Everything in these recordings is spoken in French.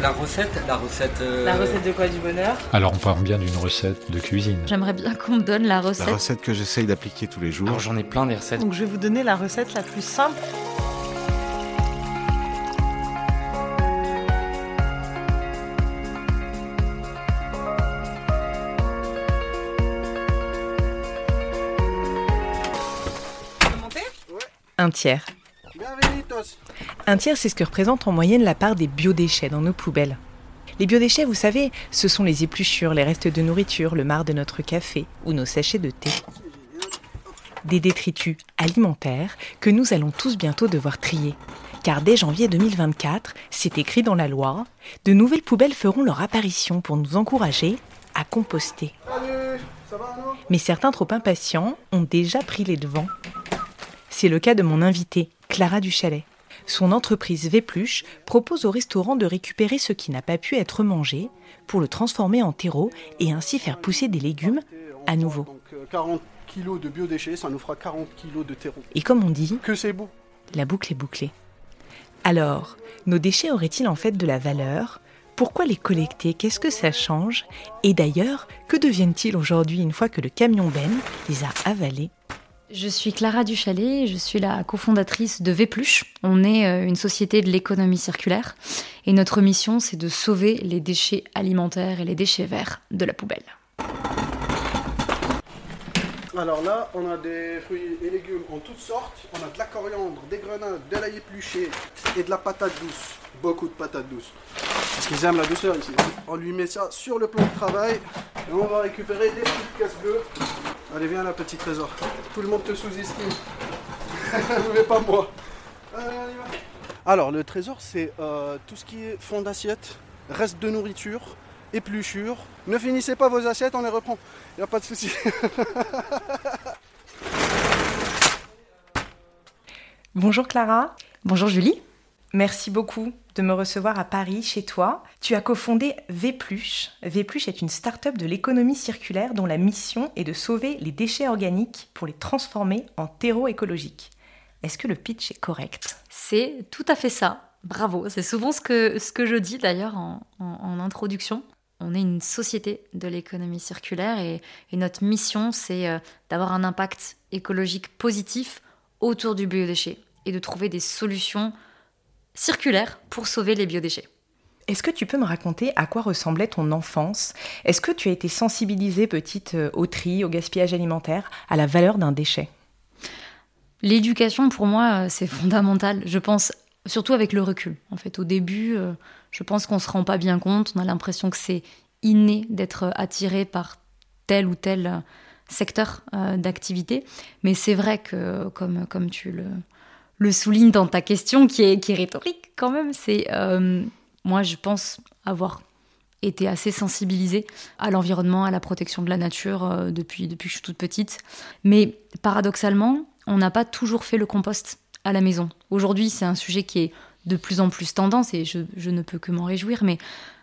La recette, la recette. euh, La recette de quoi du bonheur? Alors on parle bien d'une recette de cuisine. J'aimerais bien qu'on me donne la La recette. recette que j'essaye d'appliquer tous les jours. Alors j'en ai plein des recettes. Donc je vais vous donner la recette la plus simple. Un tiers. Un tiers, c'est ce que représente en moyenne la part des biodéchets dans nos poubelles. Les biodéchets, vous savez, ce sont les épluchures, les restes de nourriture, le marc de notre café ou nos sachets de thé. Des détritus alimentaires que nous allons tous bientôt devoir trier. Car dès janvier 2024, c'est écrit dans la loi, de nouvelles poubelles feront leur apparition pour nous encourager à composter. Mais certains trop impatients ont déjà pris les devants. C'est le cas de mon invitée, Clara Duchalet. Son entreprise Vépluche propose au restaurant de récupérer ce qui n'a pas pu être mangé pour le transformer en terreau et ainsi faire pousser des légumes à nouveau. Donc euh, 40 kilos de biodéchets, ça nous fera 40 kilos de terreau. Et comme on dit, Que c'est beau la boucle est bouclée. Alors, nos déchets auraient-ils en fait de la valeur? Pourquoi les collecter? Qu'est-ce que ça change? Et d'ailleurs, que deviennent-ils aujourd'hui une fois que le camion Ben les a avalés? Je suis Clara Duchalet, je suis la cofondatrice de Vépluche. On est euh, une société de l'économie circulaire et notre mission c'est de sauver les déchets alimentaires et les déchets verts de la poubelle. Alors là, on a des fruits et légumes en toutes sortes. On a de la coriandre, des grenades, de l'ail épluché et de la patate douce. Beaucoup de patates douces. Parce qu'ils aiment la douceur ici. On lui met ça sur le plan de travail et on va récupérer des petites caisses bleues. Allez, viens là, petit trésor. Tout le monde te sous-estime. Mais pas moi. Allez, on y va. Alors, le trésor, c'est euh, tout ce qui est fond d'assiette, reste de nourriture, épluchure. Ne finissez pas vos assiettes, on les reprend. Il a pas de souci. Bonjour Clara, Bonjour Julie. Merci beaucoup de me recevoir à Paris, chez toi. Tu as cofondé Vépluche. Vépluche est une start-up de l'économie circulaire dont la mission est de sauver les déchets organiques pour les transformer en terreau écologique. Est-ce que le pitch est correct? C'est tout à fait ça. Bravo. C'est souvent ce que, ce que je dis d'ailleurs en, introduction. On est une société de l'économie circulaire et, et notre mission, c'est euh, d'avoir un impact écologique positif autour du biodéchet et de trouver des solutions circulaires pour sauver les biodéchets. Est-ce que tu peux me raconter à quoi ressemblait ton enfance? Est-ce que tu as été sensibilisée petite euh, au tri, au gaspillage alimentaire, à la valeur d'un déchet? L'éducation, pour moi, euh, c'est fondamental. Je pense, surtout avec le recul. En fait, au début, euh, je pense qu'on se rend pas bien compte. On a l'impression que c'est inné d'être attiré par tel ou tel secteur d'activité. Mais c'est vrai que, comme, comme tu le, le soulignes dans ta question, qui est, qui est rhétorique quand même, c'est euh, moi, je pense avoir été assez sensibilisée à l'environnement, à la protection de la nature euh, depuis, depuis que je suis toute petite. Mais paradoxalement, on n'a pas toujours fait le compost à la maison. Aujourd'hui, c'est un sujet qui est de plus en plus tendance et je, je ne peux que m'en réjouir, mais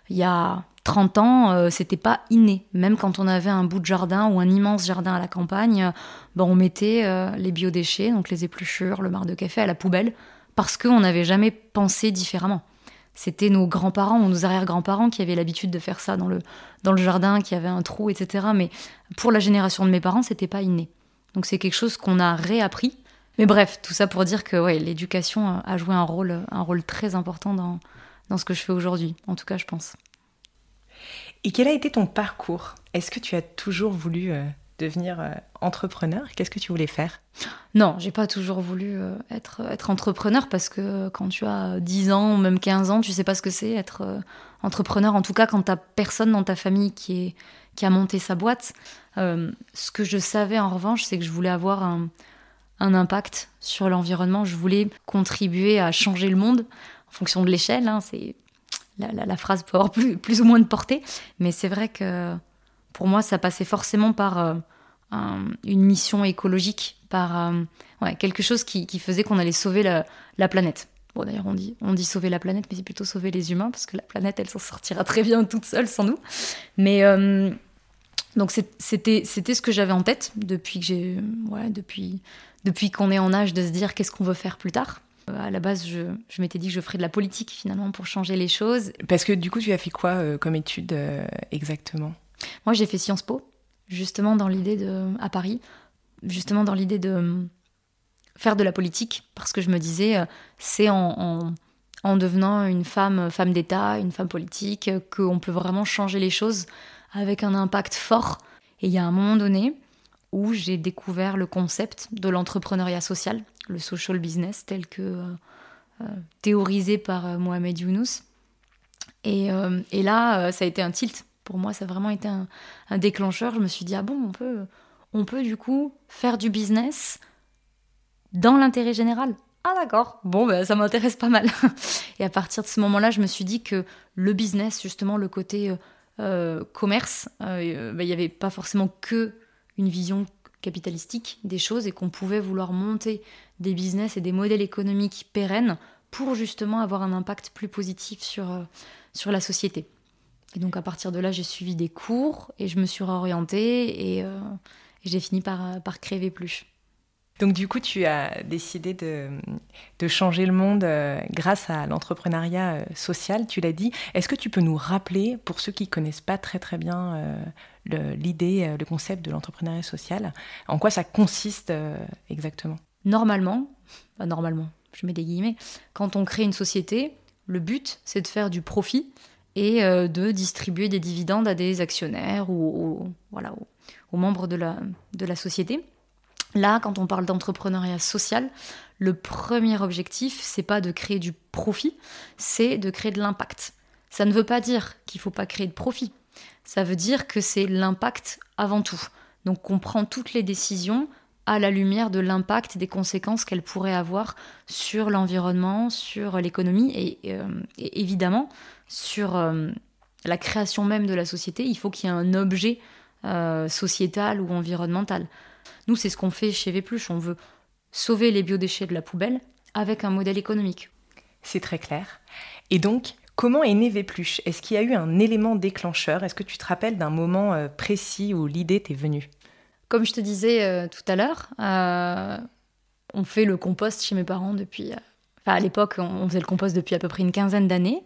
il y a 30 ans, euh, c'était pas inné. Même quand on avait un bout de jardin ou un immense jardin à la campagne, euh, ben, on mettait euh, les biodéchets, donc les épluchures, le marc de café à la poubelle, parce qu'on n'avait jamais pensé différemment. C'était nos grands-parents ou nos arrière-grands-parents qui avaient l'habitude de faire ça dans le, dans le jardin, qui avait un trou, etc. Mais pour la génération de mes parents, c'était pas inné. Donc c'est quelque chose qu'on a réappris. Mais bref, tout ça pour dire que ouais, l'éducation a- joué un rôle, un rôle très important dans, dans ce que je fais aujourd'hui. En tout cas, je pense. Et quel a été ton parcours? Est-ce que tu as toujours voulu euh, devenir euh, entrepreneur? Qu'est-ce que tu voulais faire? Non, j'ai pas toujours voulu euh, être, entrepreneur parce que quand tu as 10 ans même 15 ans, tu sais pas ce que c'est être entrepreneur. En tout cas, quand t'as personne dans ta famille qui, est, qui a monté sa boîte. Ce que je savais en revanche, c'est que je voulais avoir un, un impact sur l'environnement. Je voulais contribuer à changer le monde en fonction de l'échelle. hein. c'est la, phrase peut avoir plus, ou moins de portée, mais c'est vrai que pour moi, ça passait forcément par euh, une mission écologique, par quelque chose qui, faisait qu'on allait sauver la, planète. Bon, d'ailleurs, on dit, on dit sauver la planète, mais c'est plutôt sauver les humains, parce que la planète, elle s'en sortira très bien toute seule sans nous. Mais donc c'était ce que j'avais en tête depuis que j'ai ouais, depuis depuis qu'on est en âge de se dire qu'est-ce qu'on veut faire plus tard. Euh, à la base, je, je m'étais dit que je ferais de la politique finalement pour changer les choses. Parce que du coup, tu as fait quoi euh, comme étude euh, exactement? Moi, j'ai fait Sciences Po, justement dans l'idée de à Paris, justement dans l'idée de faire de la politique, parce que je me disais c'est en, en, en, devenant une femme femme d'État, une femme politique, qu'on peut vraiment changer les choses avec un impact fort. Et il y a un moment donné où j'ai découvert le concept de l'entrepreneuriat social, le social business tel que euh, euh, théorisé par euh, Mohamed Younous. Et, et, là, ça a été un tilt. Pour moi, ça a vraiment été un, déclencheur. Je me suis dit, ah bon, on peut, on peut du coup faire du business dans l'intérêt général. Ah d'accord, bon, ben, ça m'intéresse pas mal. et à partir de ce moment-là, je me suis dit que le business, justement, le côté euh, commerce, euh, bah, il n'y avait pas forcément que une vision capitalistique des choses et qu'on pouvait vouloir monter des business et des modèles économiques pérennes pour justement avoir un impact plus positif sur, euh, sur la société. Et donc à partir de là, j'ai suivi des cours et je me suis réorientée et, j'ai fini par, par créer plus. Donc du coup, tu as décidé de, changer le monde euh, grâce à l'entrepreneuriat euh, social, tu l'as dit. Est-ce que tu peux nous rappeler, pour ceux qui connaissent pas très très bien euh, l'idée, le, concept de l'entrepreneuriat social, en quoi ça consiste exactement? Normalement, normalement, je mets des guillemets, quand on crée une société, le but c'est de faire du profit et de distribuer des dividendes à des actionnaires ou, voilà, aux, membres de la, de la société. Là, quand on parle d'entrepreneuriat social, le premier objectif, c'est pas de créer du profit, c'est de créer de l'impact. Ça ne veut pas dire qu'il faut pas créer de profit. Ça veut dire que c'est l'impact avant tout. Donc on prend toutes les décisions à la lumière de l'impact, des conséquences qu'elles pourraient avoir sur l'environnement, sur l'économie et, euh, évidemment sur euh, la création même de la société. Il faut qu'il y ait un objet euh, sociétal ou environnemental. Nous, c'est ce qu'on fait chez Vépluche. On veut sauver les biodéchets de la poubelle avec un modèle économique. C'est très clair. Et donc, comment est né Vépluche? Est-ce qu'il y a eu un élément déclencheur? Est-ce que tu te rappelles d'un moment précis où l'idée t'est venue? Comme je te disais euh, tout à l'heure, euh, on fait le compost chez mes parents depuis. Enfin, à l'époque, on faisait le compost depuis à peu près une quinzaine d'années.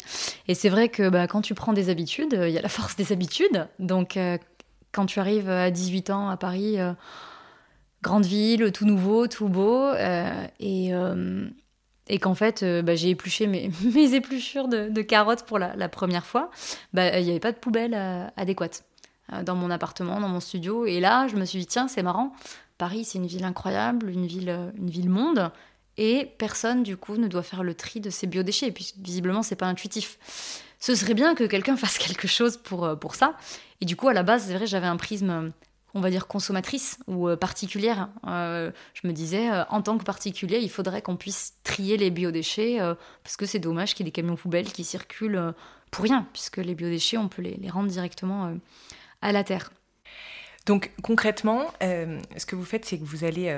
Et c'est vrai que bah, quand tu prends des habitudes, il y a la force des habitudes. Donc, quand tu arrives à 18 ans à Paris, grande ville, tout nouveau, tout beau. Euh, et, euh, qu'en fait, euh, bah, j'ai épluché mes, mes épluchures de, carottes pour la, première fois. Bah, il n'y avait pas de poubelle adéquate dans mon appartement, dans mon studio. Et là, je me suis dit, tiens, c'est marrant. Paris, c'est une ville incroyable, une ville, une ville monde. Et personne, du coup, ne doit faire le tri de ses biodéchets. Et puis, visiblement, c'est pas intuitif. Ce serait bien que quelqu'un fasse quelque chose pour, pour ça. Et du coup, à la base, c'est vrai, j'avais un prisme on va dire consommatrice ou euh, particulière. Euh, je me disais, euh, en tant que particulier, il faudrait qu'on puisse trier les biodéchets parce que c'est dommage qu'il y ait des camions poubelles qui circulent pour rien, puisque les biodéchets, on peut les, rendre directement à la terre. Donc concrètement, ce que vous faites, c'est que vous allez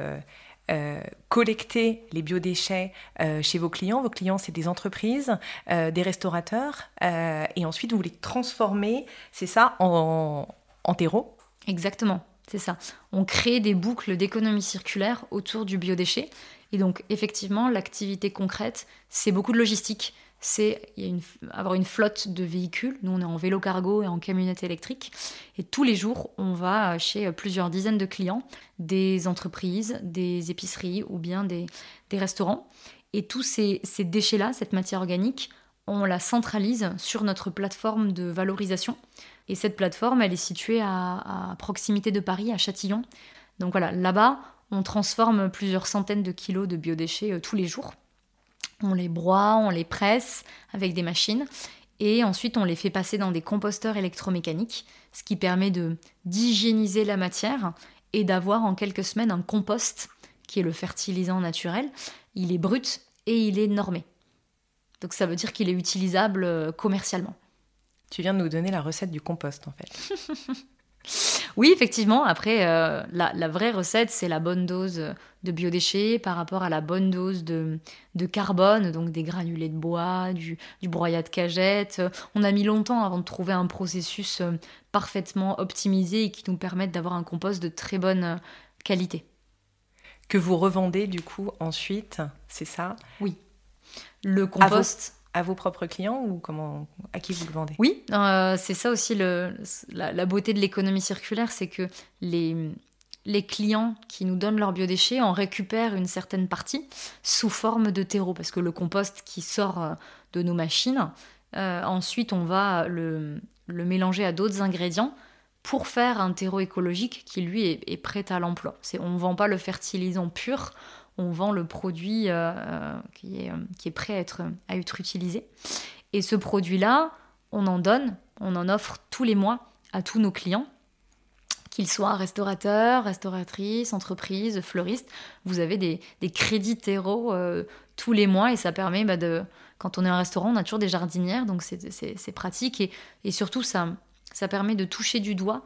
collecter les biodéchets chez vos clients. Vos clients, c'est des entreprises, des restaurateurs, et ensuite vous les transformez, c'est ça, en, en terreau? Exactement, c'est ça. On crée des boucles d'économie circulaire autour du biodéchet. Et donc, effectivement, l'activité concrète, c'est beaucoup de logistique. C'est avoir une flotte de véhicules. Nous, on est en vélo cargo et en camionnette électrique. Et tous les jours, on va chez plusieurs dizaines de clients, des entreprises, des épiceries ou bien des, restaurants. Et tous ces déchets-là, cette matière organique, on la centralise sur notre plateforme de valorisation. Et cette plateforme, elle est située à, proximité de Paris, à Châtillon. Donc voilà, là-bas, on transforme plusieurs centaines de kilos de biodéchets euh, tous les jours. On les broie, on les presse avec des machines et ensuite on les fait passer dans des composteurs électromécaniques, ce qui permet de d'hygiéniser la matière et d'avoir en quelques semaines un compost qui est le fertilisant naturel. Il est brut et il est normé. Donc ça veut dire qu'il est utilisable euh, commercialement. Tu viens de nous donner la recette du compost en fait. oui, effectivement. Après, euh, la, vraie recette, c'est la bonne dose de biodéchets par rapport à la bonne dose de, carbone, donc des granulés de bois, du, du, broyat de cagette. On a mis longtemps avant de trouver un processus euh, parfaitement optimisé et qui nous permette d'avoir un compost de très bonne qualité. Que vous revendez du coup ensuite, c'est ça? Oui. Le compost à vos propres clients ou comment à qui vous le vendez? Oui, euh, c'est ça aussi le, la, beauté de l'économie circulaire, c'est que les, les clients qui nous donnent leurs biodéchets en récupèrent une certaine partie sous forme de terreau, parce que le compost qui sort euh, de nos machines, euh, ensuite on va le, mélanger à d'autres ingrédients pour faire un terreau écologique qui lui est, prêt à l'emploi. On ne vend pas le fertilisant pur, on vend le produit euh, qui, est, prêt à être utilisé. Et ce produit-là, on en donne, on en offre tous les mois à tous nos clients, qu'ils soient restaurateurs, restauratrices, entreprises, fleuristes. Vous avez des, crédits terreau tous les mois et ça permet bah, de... Quand on est un restaurant, on a toujours des jardinières, donc c'est pratique et, surtout ça, ça permet de toucher du doigt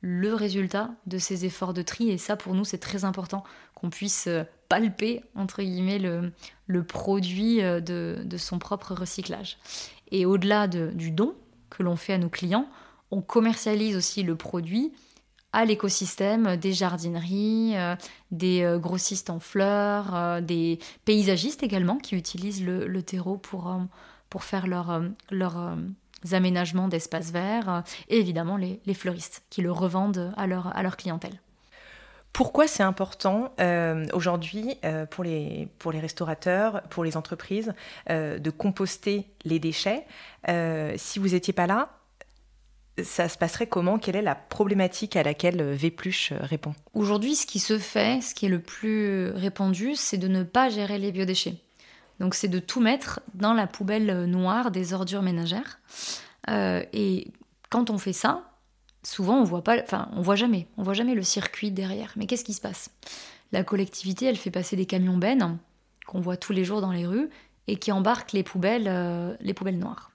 le résultat de ces efforts de tri. Et ça, pour nous, c'est très important qu'on puisse euh, palper, entre guillemets, le, produit euh, de, son propre recyclage. Et au-delà de, du don que l'on fait à nos clients, on commercialise aussi le produit à l'écosystème des jardineries, euh, des grossistes en fleurs, des paysagistes également qui utilisent le, terreau pour, pour faire leur, leur aménagements d'espaces verts, euh, et évidemment les, fleuristes qui le revendent à leur, à leur clientèle. Pourquoi c'est important euh, aujourd'hui euh, pour, les, pour les restaurateurs, pour les entreprises, de composter les déchets Si vous n'étiez pas là, ça se passerait comment? Quelle est la problématique à laquelle Vépluche répond? Aujourd'hui, ce qui se fait, ce qui est le plus répandu, c'est de ne pas gérer les biodéchets. Donc c'est de tout mettre dans la poubelle noire des ordures ménagères. Euh, et quand on fait ça, souvent on voit pas, enfin on voit jamais, on voit jamais le circuit derrière. Mais qu'est-ce qui se passe? La collectivité, elle fait passer des camions bennes qu'on voit tous les jours dans les rues et qui embarquent les poubelles, euh, les poubelles noires.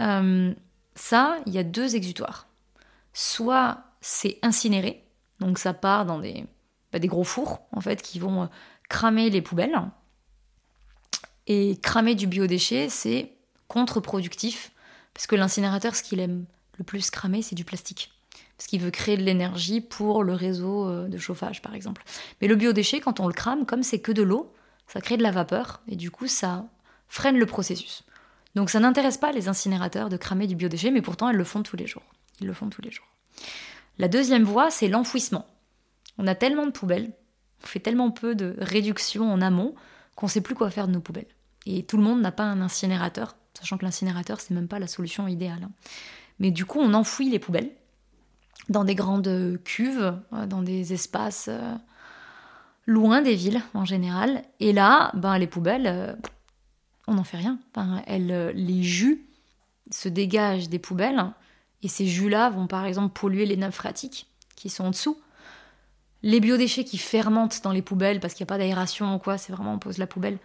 Euh, ça, il y a deux exutoires. Soit c'est incinéré, donc ça part dans des, bah, gros fours en fait qui vont cramer les poubelles et cramer du biodéchet, c'est contre-productif, parce que l'incinérateur, ce qu'il aime le plus cramer, c'est du plastique. Parce qu'il veut créer de l'énergie pour le réseau euh, de chauffage, par exemple. Mais le biodéchet, quand on le crame, comme c'est que de l'eau, ça crée de la vapeur, et du coup, ça freine le processus. Donc ça n'intéresse pas les incinérateurs de cramer du biodéchet, mais pourtant, elles le font tous les jours. Ils le font tous les jours. La deuxième voie, c'est l'enfouissement. On a tellement de poubelles, on fait tellement peu de réduction en amont qu'on ne sait plus quoi faire de nos poubelles. Et tout le monde n'a pas un incinérateur, sachant que l'incinérateur, c'est même pas la solution idéale. Hein. Mais du coup, on enfouit les poubelles dans des grandes cuves, euh, dans des espaces euh, loin des villes en général. Et là, ben, les poubelles, euh, on n'en fait rien. les jus se dégagent des poubelles et ces jus-là vont par exemple polluer les nappes phréatiques qui sont en dessous. Les biodéchets qui fermentent dans les poubelles parce qu'il n'y a pas d'aération ou quoi, c'est vraiment on pose la poubelle,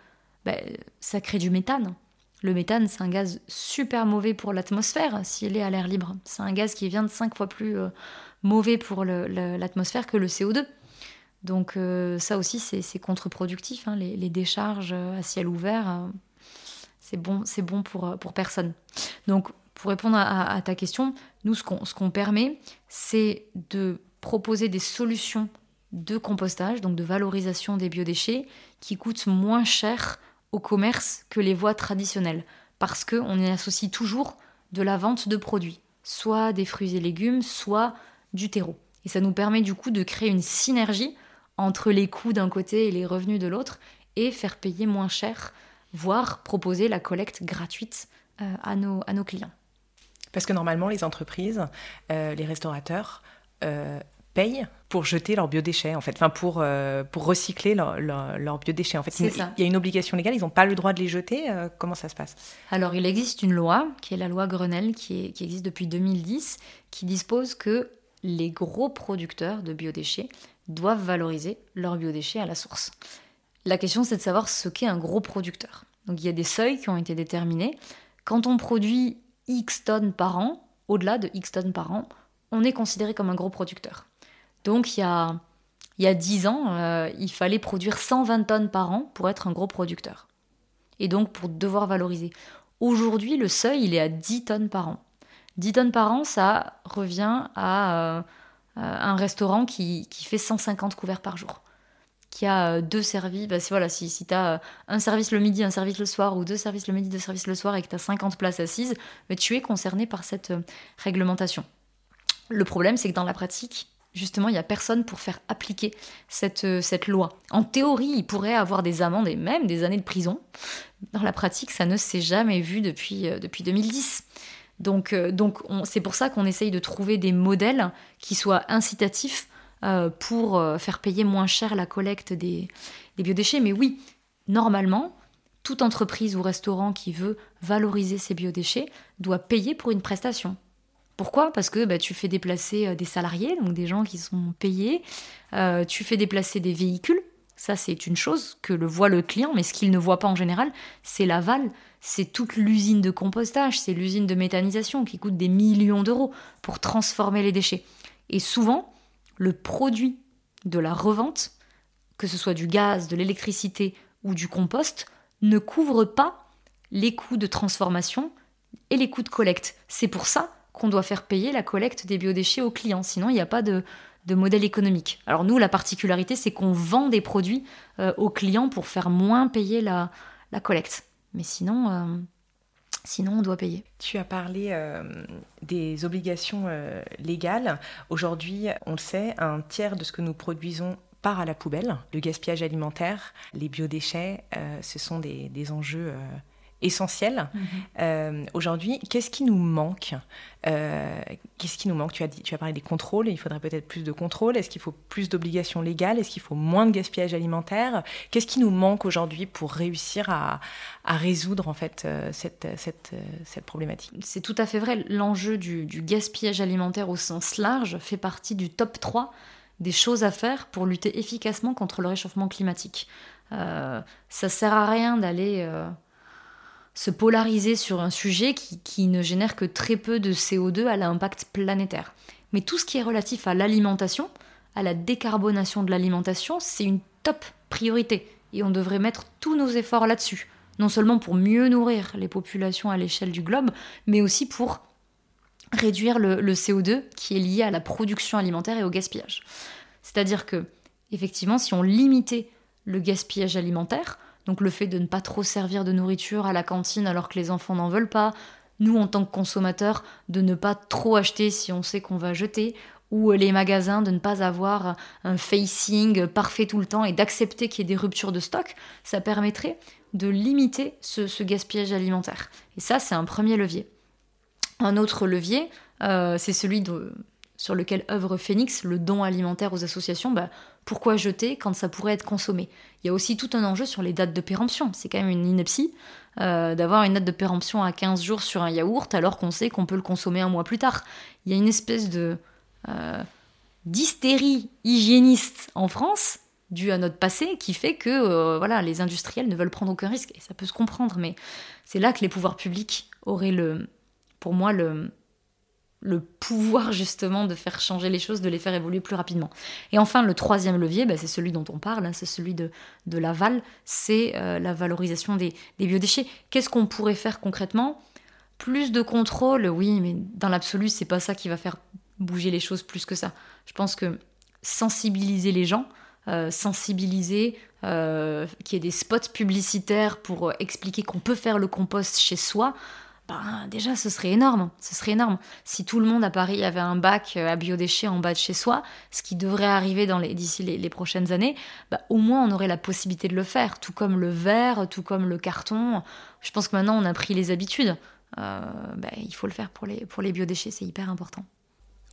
ben, ça crée du méthane. Le méthane, c'est un gaz super mauvais pour l'atmosphère s'il est à l'air libre. C'est un gaz qui vient de 5 fois plus euh, mauvais pour l'atmosphère que le CO2. Donc euh, ça aussi, c'est contre-productif. Hein. Les, décharges à ciel ouvert, euh, c'est bon, bon pour, pour personne. Donc pour répondre à, ta question, nous, ce qu'on permet, c'est de proposer des solutions de compostage, donc de valorisation des biodéchets, qui coûtent moins cher au commerce que les voies traditionnelles, parce qu'on y associe toujours de la vente de produits, soit des fruits et légumes, soit du terreau. Et ça nous permet du coup de créer une synergie entre les coûts d'un côté et les revenus de l'autre, et faire payer moins cher, voire proposer la collecte gratuite euh, à, nos, à nos clients. Parce que normalement, les entreprises, euh, les restaurateurs, euh, payent pour jeter leurs biodéchets, en fait, enfin pour, euh, pour recycler leurs biodéchets. En fait, il, y a une obligation légale, ils n'ont pas le droit de les jeter. Euh, comment ça se passe? Alors, il existe une loi, qui est la loi Grenelle, qui, qui existe depuis 2010, qui dispose que les gros producteurs de biodéchets doivent valoriser leurs biodéchets à la source. La question, c'est de savoir ce qu'est un gros producteur. Donc il y a des seuils qui ont été déterminés. Quand on produit X tonnes par an, au-delà de X tonnes par an, on est considéré comme un gros producteur. Donc il y a, il y a 10 ans, euh, il fallait produire 120 tonnes par an pour être un gros producteur. Et donc pour devoir valoriser. Aujourd'hui, le seuil, il est à 10 tonnes par an. 10 tonnes par an, ça revient à euh, un restaurant qui, qui, fait 150 couverts par jour. Qui a euh, deux services. Bah, voilà, si, si tu as un service le midi, un service le soir, ou deux services le midi, deux services le soir, et que tu as 50 places assises, mais tu es concerné par cette réglementation. Le problème, c'est que dans la pratique, justement, il n'y a personne pour faire appliquer cette, euh, cette loi. En théorie, il pourrait avoir des amendes et même des années de prison. Dans la pratique, ça ne s'est jamais vu depuis, euh, depuis 2010. Donc, euh, donc c'est pour ça qu'on essaye de trouver des modèles qui soient incitatifs pour faire payer moins cher la collecte des, biodéchets. Mais oui, normalement, toute entreprise ou restaurant qui veut valoriser ses biodéchets doit payer pour une prestation. Pourquoi? Parce que bah, tu fais déplacer euh, des salariés, donc des gens qui sont payés, euh, tu fais déplacer des véhicules, ça c'est une chose que le voit le client, mais ce qu'il ne voit pas en général, c'est l'aval, c'est toute l'usine de compostage, c'est l'usine de méthanisation qui coûte des millions d'euros pour transformer les déchets. Et souvent, le produit de la revente, que ce soit du gaz, de l'électricité ou du compost, ne couvre pas les coûts de transformation et les coûts de collecte. C'est pour ça qu'on doit faire payer la collecte des biodéchets aux clients. Sinon, il n'y a pas de, modèle économique. Alors nous, la particularité, c'est qu'on vend des produits euh, aux clients pour faire moins payer la, collecte. Mais sinon, euh, sinon, on doit payer. Tu as parlé euh, des obligations légales. Aujourd'hui, on le sait, un tiers de ce que nous produisons part à la poubelle. Le gaspillage alimentaire, les biodéchets, ce sont des enjeux essentiel. Mhm. Euh, aujourd'hui, qu'est-ce qui nous manque euh, Qu'est-ce qui nous manque? Tu as, dit, tu as parlé des contrôles, il faudrait peut-être plus de contrôles. Est-ce qu'il faut plus d'obligations légales? Est-ce qu'il faut moins de gaspillage alimentaire? Qu'est-ce qui nous manque aujourd'hui pour réussir à, résoudre en fait euh, cette, cette, cette problématique? C'est tout à fait vrai. L'enjeu du, du gaspillage alimentaire au sens large fait partie du top 3 des choses à faire pour lutter efficacement contre le réchauffement climatique. Euh, ça sert à rien d'aller se polariser sur un sujet qui, ne génère que très peu de CO2 à l'impact planétaire. Mais tout ce qui est relatif à l'alimentation, à la décarbonation de l'alimentation, c'est une top priorité. Et on devrait mettre tous nos efforts là-dessus. Non seulement pour mieux nourrir les populations à l'échelle du globe, mais aussi pour réduire le, le, CO2 qui est lié à la production alimentaire et au gaspillage. C'est-à-dire que, effectivement, si on limitait le gaspillage alimentaire, donc le fait de ne pas trop servir de nourriture à la cantine alors que les enfants n'en veulent pas, nous en tant que consommateurs de ne pas trop acheter si on sait qu'on va jeter, ou les magasins de ne pas avoir un facing parfait tout le temps et d'accepter qu'il y ait des ruptures de stock, ça permettrait de limiter ce, gaspillage alimentaire. Et ça, c'est un premier levier. Un autre levier, euh, c'est celui sur lequel œuvre Phoenix, le don alimentaire aux associations, bah, pourquoi jeter quand ça pourrait être consommé Il y a aussi tout un enjeu sur les dates de péremption. C'est quand même une ineptie euh, d'avoir une date de péremption à 15 jours sur un yaourt alors qu'on sait qu'on peut le consommer un mois plus tard. Il y a une espèce de euh, d'hystérie hygiéniste en France due à notre passé qui fait que euh, voilà les industriels ne veulent prendre aucun risque et ça peut se comprendre mais c'est là que les pouvoirs publics auraient le pour moi le le pouvoir justement de faire changer les choses, de les faire évoluer plus rapidement. Et enfin, le troisième levier, bah, c'est celui dont on parle, hein, c'est celui de, l'aval, c'est euh, la valorisation des, biodéchets. Qu'est-ce qu'on pourrait faire concrètement? Plus de contrôle, oui, mais dans l'absolu, c'est pas ça qui va faire bouger les choses plus que ça. Je pense que sensibiliser les gens, euh, sensibiliser, euh, qu'il y ait des spots publicitaires pour expliquer qu'on peut faire le compost chez soi, ben, déjà ce serait énorme, ce serait énorme. Si tout le monde à Paris avait un bac euh, à biodéchets en bas de chez soi, ce qui devrait arriver d'ici les, prochaines années, ben, au moins on aurait la possibilité de le faire, tout comme le verre, tout comme le carton. Je pense que maintenant on a pris les habitudes. Euh, ben, il faut le faire pour les biodéchets, c'est hyper important.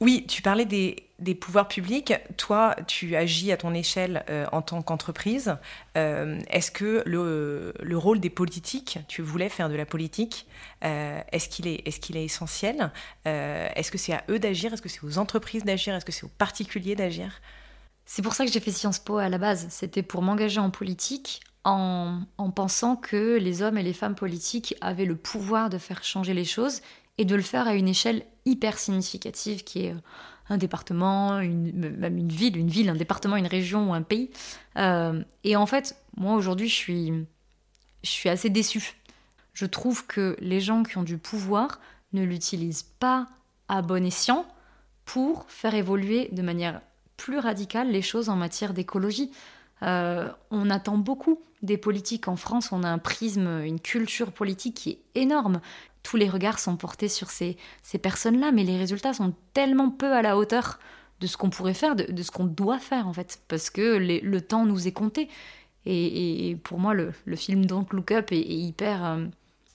Oui, tu parlais des, pouvoirs publics. Toi, tu agis à ton échelle euh, en tant qu'entreprise. Euh, est-ce que le, rôle des politiques, tu voulais faire de la politique, euh, est-ce qu'il est, essentiel Est-ce que c'est à eux d'agir Est-ce que c'est aux entreprises d'agir Est-ce que c'est aux particuliers d'agir? C'est pour ça que j'ai fait Sciences Po à la base. C'était pour m'engager en politique en, en, pensant que les hommes et les femmes politiques avaient le pouvoir de faire changer les choses et de le faire à une échelle hyper significative qui est un département, une, même une ville, une ville, un département, une région ou un pays. Euh, et en fait, moi aujourd'hui, je suis, je suis assez déçue. Je trouve que les gens qui ont du pouvoir ne l'utilisent pas à bon escient pour faire évoluer de manière plus radicale les choses en matière d'écologie. Euh, on attend beaucoup des politiques en France, on a un prisme, une culture politique qui est énorme tous les regards sont portés sur ces, ces personnes-là, mais les résultats sont tellement peu à la hauteur de ce qu'on pourrait faire, de, ce qu'on doit faire en fait, parce que le temps nous est compté. Et, pour moi, le, film Don't Look Up est, hyper euh,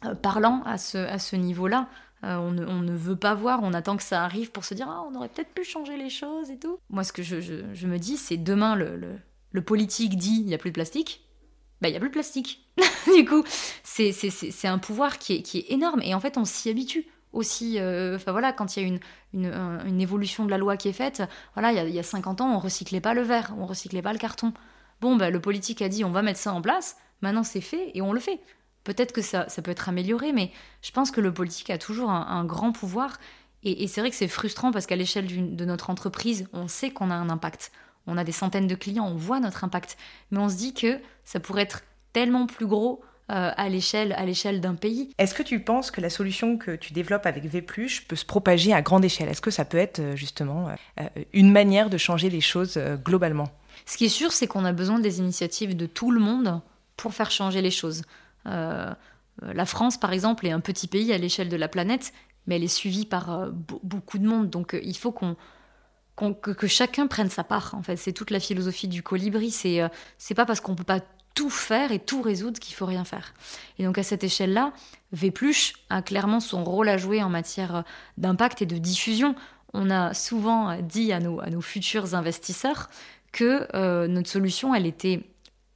euh, parlant à ce, à ce niveau-là. Euh, on, ne, veut pas voir, on attend que ça arrive pour se dire ah, on aurait peut-être pu changer les choses et tout. Moi, ce que je, je, me dis, c'est demain, le, le politique dit il n'y a plus de plastique bah, il n'y a plus de plastique. du coup, c'est un pouvoir qui est, qui est énorme. Et en fait, on s'y habitue aussi. Euh, voilà, quand il y a une, une, une, évolution de la loi qui est faite, voilà, il y a, y a 50 ans, on recyclait pas le verre, on recyclait pas le carton. Bon, bah, le politique a dit on va mettre ça en place, maintenant c'est fait et on le fait. Peut-être que ça, ça peut être amélioré, mais je pense que le politique a toujours un, grand pouvoir. Et c'est vrai que c'est frustrant parce qu'à l'échelle de notre entreprise, on sait qu'on a un impact on a des centaines de clients, on voit notre impact, mais on se dit que ça pourrait être tellement plus gros euh, à l'échelle à l'échelle d'un pays. Est-ce que tu penses que la solution que tu développes avec Vpluche peut se propager à grande échelle? Est-ce que ça peut être euh, justement euh, une manière de changer les choses globalement? Ce qui est sûr, c'est qu'on a besoin des initiatives de tout le monde pour faire changer les choses. la France, par exemple, est un petit pays à l'échelle de la planète, mais elle est suivie par beaucoup de monde. Donc il faut qu'on que, chacun prenne sa part. En fait, c'est toute la philosophie du colibri. C'est euh, c'est pas parce qu'on peut pas tout faire et tout résoudre qu'il faut rien faire. Et donc à cette échelle-là, Vpluche a clairement son rôle à jouer en matière euh, d'impact et de diffusion. On a souvent dit à nos, à nos futurs investisseurs que euh, notre solution, elle était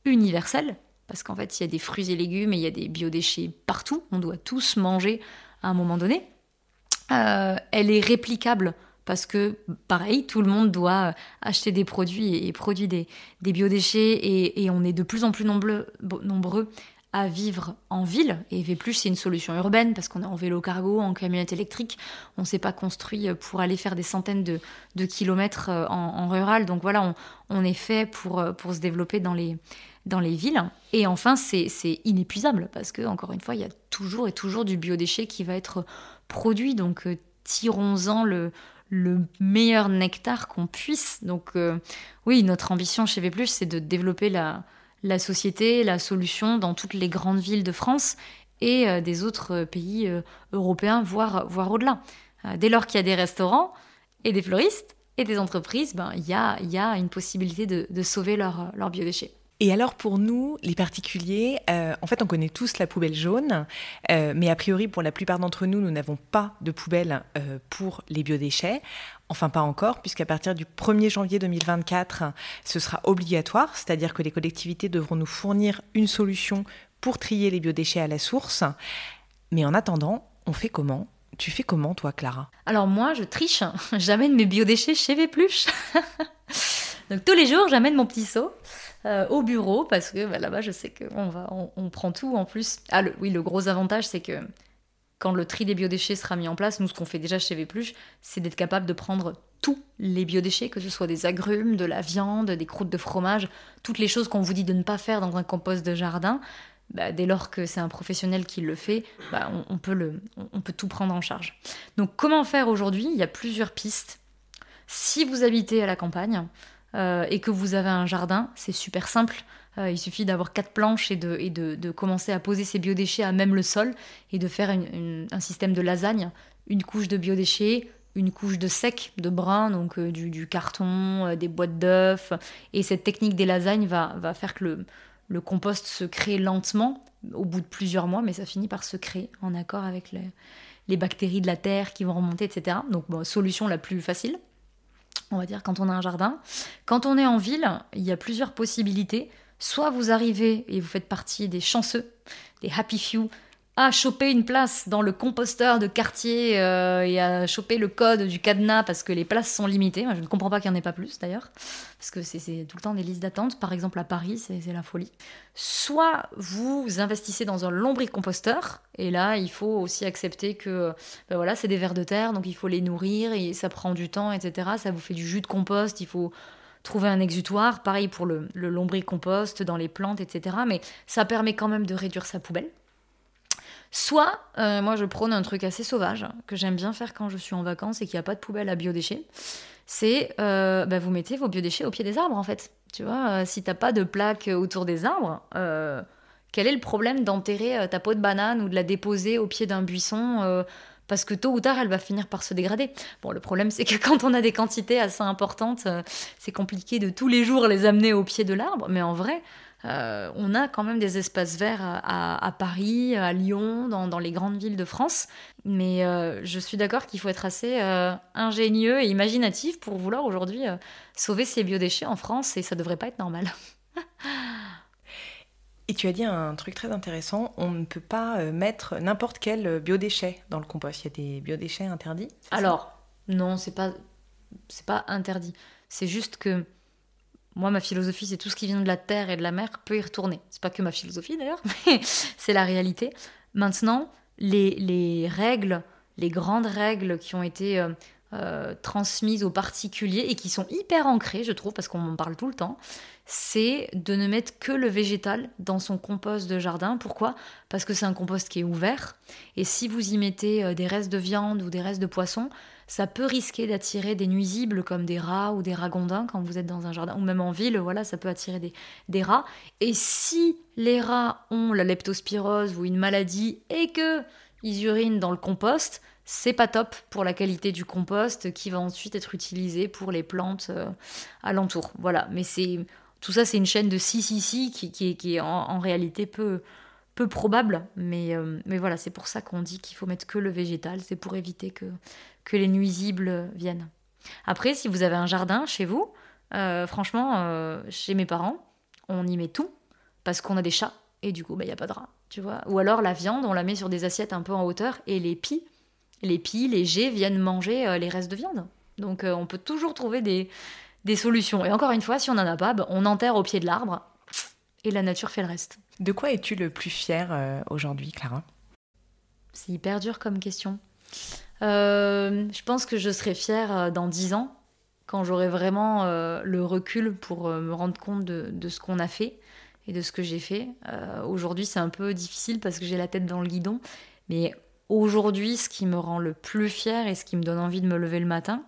universelle, parce qu'en fait, il y a des fruits et légumes et il y a des biodéchets partout. On doit tous manger à un moment donné. elle est réplicable parce que, pareil, tout le monde doit euh, acheter des produits et, produire des, biodéchets et, on est de plus en plus nombreux, à vivre en ville. Et V+, c'est une solution urbaine parce qu'on est en vélo cargo, en camionnette électrique. On ne s'est pas construit pour aller faire des centaines de, kilomètres euh, en, rural. Donc voilà, on, est fait pour, euh, pour se développer dans les, dans les villes. Et enfin, c'est inépuisable parce que, encore une fois, il y a toujours et toujours du biodéchet qui va être produit. Donc tirons-en le, le meilleur nectar qu'on puisse. Donc euh, oui, notre ambition chez Vplus, c'est de développer la, la société, la solution dans toutes les grandes villes de France et euh, des autres pays euh, européens, voire, voire au-delà. dès lors qu'il y a des restaurants et des fleuristes et des entreprises, ben, il y, a, y a une possibilité de, de sauver leurs leur biodéchets. Et alors pour nous, les particuliers, euh, en fait on connaît tous la poubelle jaune, euh, mais a priori pour la plupart d'entre nous, nous n'avons pas de poubelle euh, pour les biodéchets. Enfin pas encore, puisqu'à partir du 1er janvier 2024, ce sera obligatoire, c'est-à-dire que les collectivités devront nous fournir une solution pour trier les biodéchets à la source. Mais en attendant, on fait comment? Tu fais comment, toi, Clara? Alors moi, je triche. J'amène mes biodéchets chez Vpluche. Donc tous les jours, j'amène mon petit seau. Euh, au bureau parce que bah, là-bas, je sais qu'on va, on, prend tout en plus. Ah, oui, le gros avantage, c'est que quand le tri des biodéchets sera mis en place, nous, ce qu'on fait déjà chez Vpluche, c'est d'être capable de prendre tous les biodéchets, que ce soit des agrumes, de la viande, des croûtes de fromage, toutes les choses qu'on vous dit de ne pas faire dans un compost de jardin. Bah, dès lors que c'est un professionnel qui le fait, bah, on, peut le, on peut tout prendre en charge. Donc comment faire aujourd'hui? Il y a plusieurs pistes. Si vous habitez à la campagne, euh, et que vous avez un jardin, c'est super simple. Euh, il suffit d'avoir quatre planches et, de, commencer à poser ces biodéchets à même le sol et de faire un système de lasagne. Une couche de biodéchets, une couche de sec, de brun, donc euh, du, carton, des boîtes d'œufs. Et cette technique des lasagnes va, faire que le, le, compost se crée lentement, au bout de plusieurs mois, mais ça finit par se créer en accord avec les, les bactéries de la terre qui vont remonter, etc. Donc, solution la plus facile on va dire, quand on a un jardin. Quand on est en ville, il y a plusieurs possibilités. Soit vous arrivez et vous faites partie des chanceux, des happy few, à choper une place dans le composteur de quartier euh, et à choper le code du cadenas parce que les places sont limitées. Je ne comprends pas qu'il n'y en ait pas plus d'ailleurs, parce que c'est tout le temps des listes d'attente. Par exemple, à Paris, c'est la folie. Soit vous investissez dans un lombricomposteur, et là, il faut aussi accepter que ben voilà, c'est des vers de terre, donc il faut les nourrir et ça prend du temps, etc. Ça vous fait du jus de compost, il faut trouver un exutoire. Pareil pour le, le lombricompost dans les plantes, etc. Mais ça permet quand même de réduire sa poubelle. Soit, euh, moi je prône un truc assez sauvage, que j'aime bien faire quand je suis en vacances et qu'il n'y a pas de poubelle à biodéchets, c'est euh, bah, vous mettez vos biodéchets au pied des arbres en fait. Tu vois, euh, si t'as pas de plaque autour des arbres, quel est le problème d'enterrer ta peau de banane ou de la déposer au pied d'un buisson parce que tôt ou tard, elle va finir par se dégrader? Bon, le problème, c'est que quand on a des quantités assez importantes, c'est compliqué de tous les jours les amener au pied de l'arbre, mais en vrai, euh, on a quand même des espaces verts à, Paris, à Lyon, dans, les grandes villes de France. Mais euh, je suis d'accord qu'il faut être assez euh, ingénieux et imaginatif pour vouloir aujourd'hui sauver ces biodéchets en France et ça devrait pas être normal. et tu as dit un truc très intéressant, on ne peut pas mettre n'importe quel biodéchet dans le compost. Il y a des biodéchets interdits Alors, non, c'est pas c'est pas interdit. C'est juste que moi, ma philosophie, c'est tout ce qui vient de la terre et de la mer peut y retourner. C'est pas que ma philosophie d'ailleurs, mais c'est la réalité. Maintenant, les, règles, les grandes règles qui ont été euh, euh, transmises aux particuliers et qui sont hyper ancrées, je trouve, parce qu'on en parle tout le temps, c'est de ne mettre que le végétal dans son compost de jardin. Pourquoi? Parce que c'est un compost qui est ouvert. Et si vous y mettez euh, des restes de viande ou des restes de poisson, ça peut risquer d'attirer des nuisibles comme des rats ou des ragondins quand vous êtes dans un jardin, ou même en ville, voilà, ça peut attirer des, des rats. Et si les rats ont la leptospirose ou une maladie et que ils urinent dans le compost, c'est pas top pour la qualité du compost qui va ensuite être utilisé pour les plantes euh, alentour. Voilà, mais c'est tout ça, c'est une chaîne de si si si qui, qui, qui est en, réalité peu peu probable, mais, euh, mais voilà, c'est pour ça qu'on dit qu'il faut mettre que le végétal, c'est pour éviter que, que les nuisibles viennent. Après, si vous avez un jardin chez vous, euh, franchement, euh, chez mes parents, on y met tout parce qu'on a des chats et du coup, il bah, n'y a pas de rats, tu vois. Ou alors la viande, on la met sur des assiettes un peu en hauteur et les pies, les pies, les jets viennent manger les restes de viande. Donc on peut toujours trouver des, des, solutions. Et encore une fois, si on n'en a pas, bah, on enterre au pied de l'arbre et la nature fait le reste. De quoi es-tu le plus fier aujourd'hui, Clara? C'est hyper dur comme question. Euh, je pense que je serai fière euh, dans dix ans, quand j'aurai vraiment euh, le recul pour me rendre compte de, ce qu'on a fait et de ce que j'ai fait. aujourd'hui, c'est un peu difficile parce que j'ai la tête dans le guidon, mais aujourd'hui, ce qui me rend le plus fière et ce qui me donne envie de me lever le matin,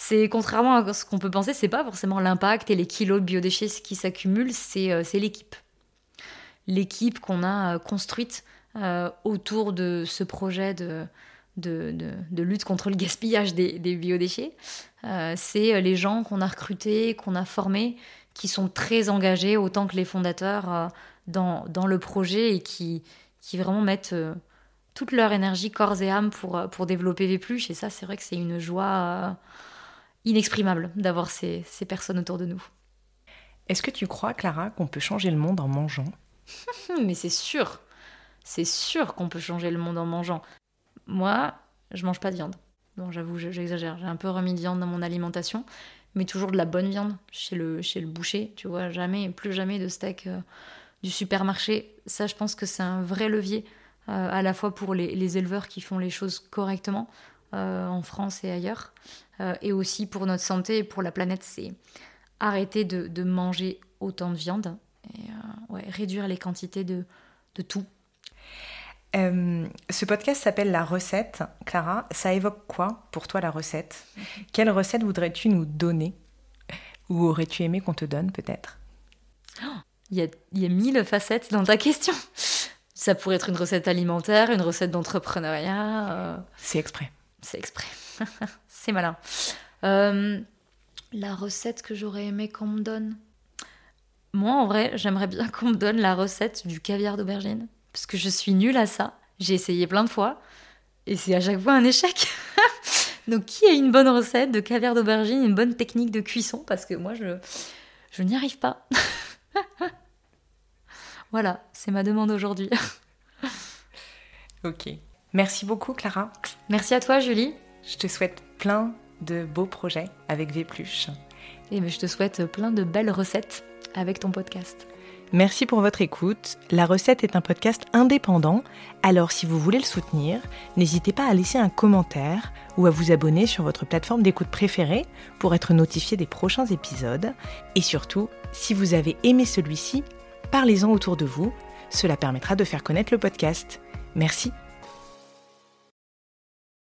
c'est contrairement à ce qu'on peut penser, c'est pas forcément l'impact et les kilos de biodéchets qui s'accumulent, c'est l'équipe. L'équipe qu'on a construite autour de ce projet de, lutte contre le gaspillage des, biodéchets. Euh, c'est euh, les gens qu'on a recrutés, qu'on a formés, qui sont très engagés, autant que les fondateurs, euh, dans, le projet et qui, qui vraiment mettent toute leur énergie, corps et âme pour, pour développer Vépluche. Et ça, c'est vrai que c'est une joie inexprimable d'avoir ces, ces personnes autour de nous. Est-ce que tu crois, Clara, qu'on peut changer le monde en mangeant? Mais c'est sûr c'est sûr qu'on peut changer le monde en mangeant. Moi, je mange pas de viande. Bon, j'avoue, j'exagère. J'ai un peu remis de viande dans mon alimentation, mais toujours de la bonne viande chez le, chez le boucher. Tu vois, jamais, plus jamais de steak euh, du supermarché. Ça, je pense que c'est un vrai levier, euh, à la fois pour les, éleveurs qui font les choses correctement euh, en France et ailleurs, et aussi pour notre santé et pour la planète. C'est arrêter de, manger autant de viande et réduire les quantités de, de tout euh, ce podcast s'appelle La recette. Clara, ça évoque quoi pour toi la recette? Quelle recette voudrais-tu nous donner? Ou aurais-tu aimé qu'on te donne peut-être? Il y, a, il y a mille facettes dans ta question. Ça pourrait être une recette alimentaire, une recette d'entrepreneuriat. Euh. C'est exprès. C'est exprès. C'est malin. Euh, la recette que j'aurais aimé qu'on me donne. Moi, en vrai, j'aimerais bien qu'on me donne la recette du caviar d'aubergine parce que je suis nulle à ça. J'ai essayé plein de fois et c'est à chaque fois un échec. Donc, qui a une bonne recette de caviar d'aubergine, une bonne technique de cuisson? Parce que moi, je, je n'y arrive pas. voilà, c'est ma demande aujourd'hui. Ok. Merci beaucoup Clara. Merci à toi Julie. Je te souhaite plein de beaux projets avec Vépluche. Et je te souhaite plein de belles recettes avec ton podcast. Merci pour votre écoute. La recette est un podcast indépendant, alors si vous voulez le soutenir, n'hésitez pas à laisser un commentaire ou à vous abonner sur votre plateforme d'écoute préférée pour être notifié des prochains épisodes. Et surtout, si vous avez aimé celui-ci, parlez-en autour de vous, cela permettra de faire connaître le podcast. Merci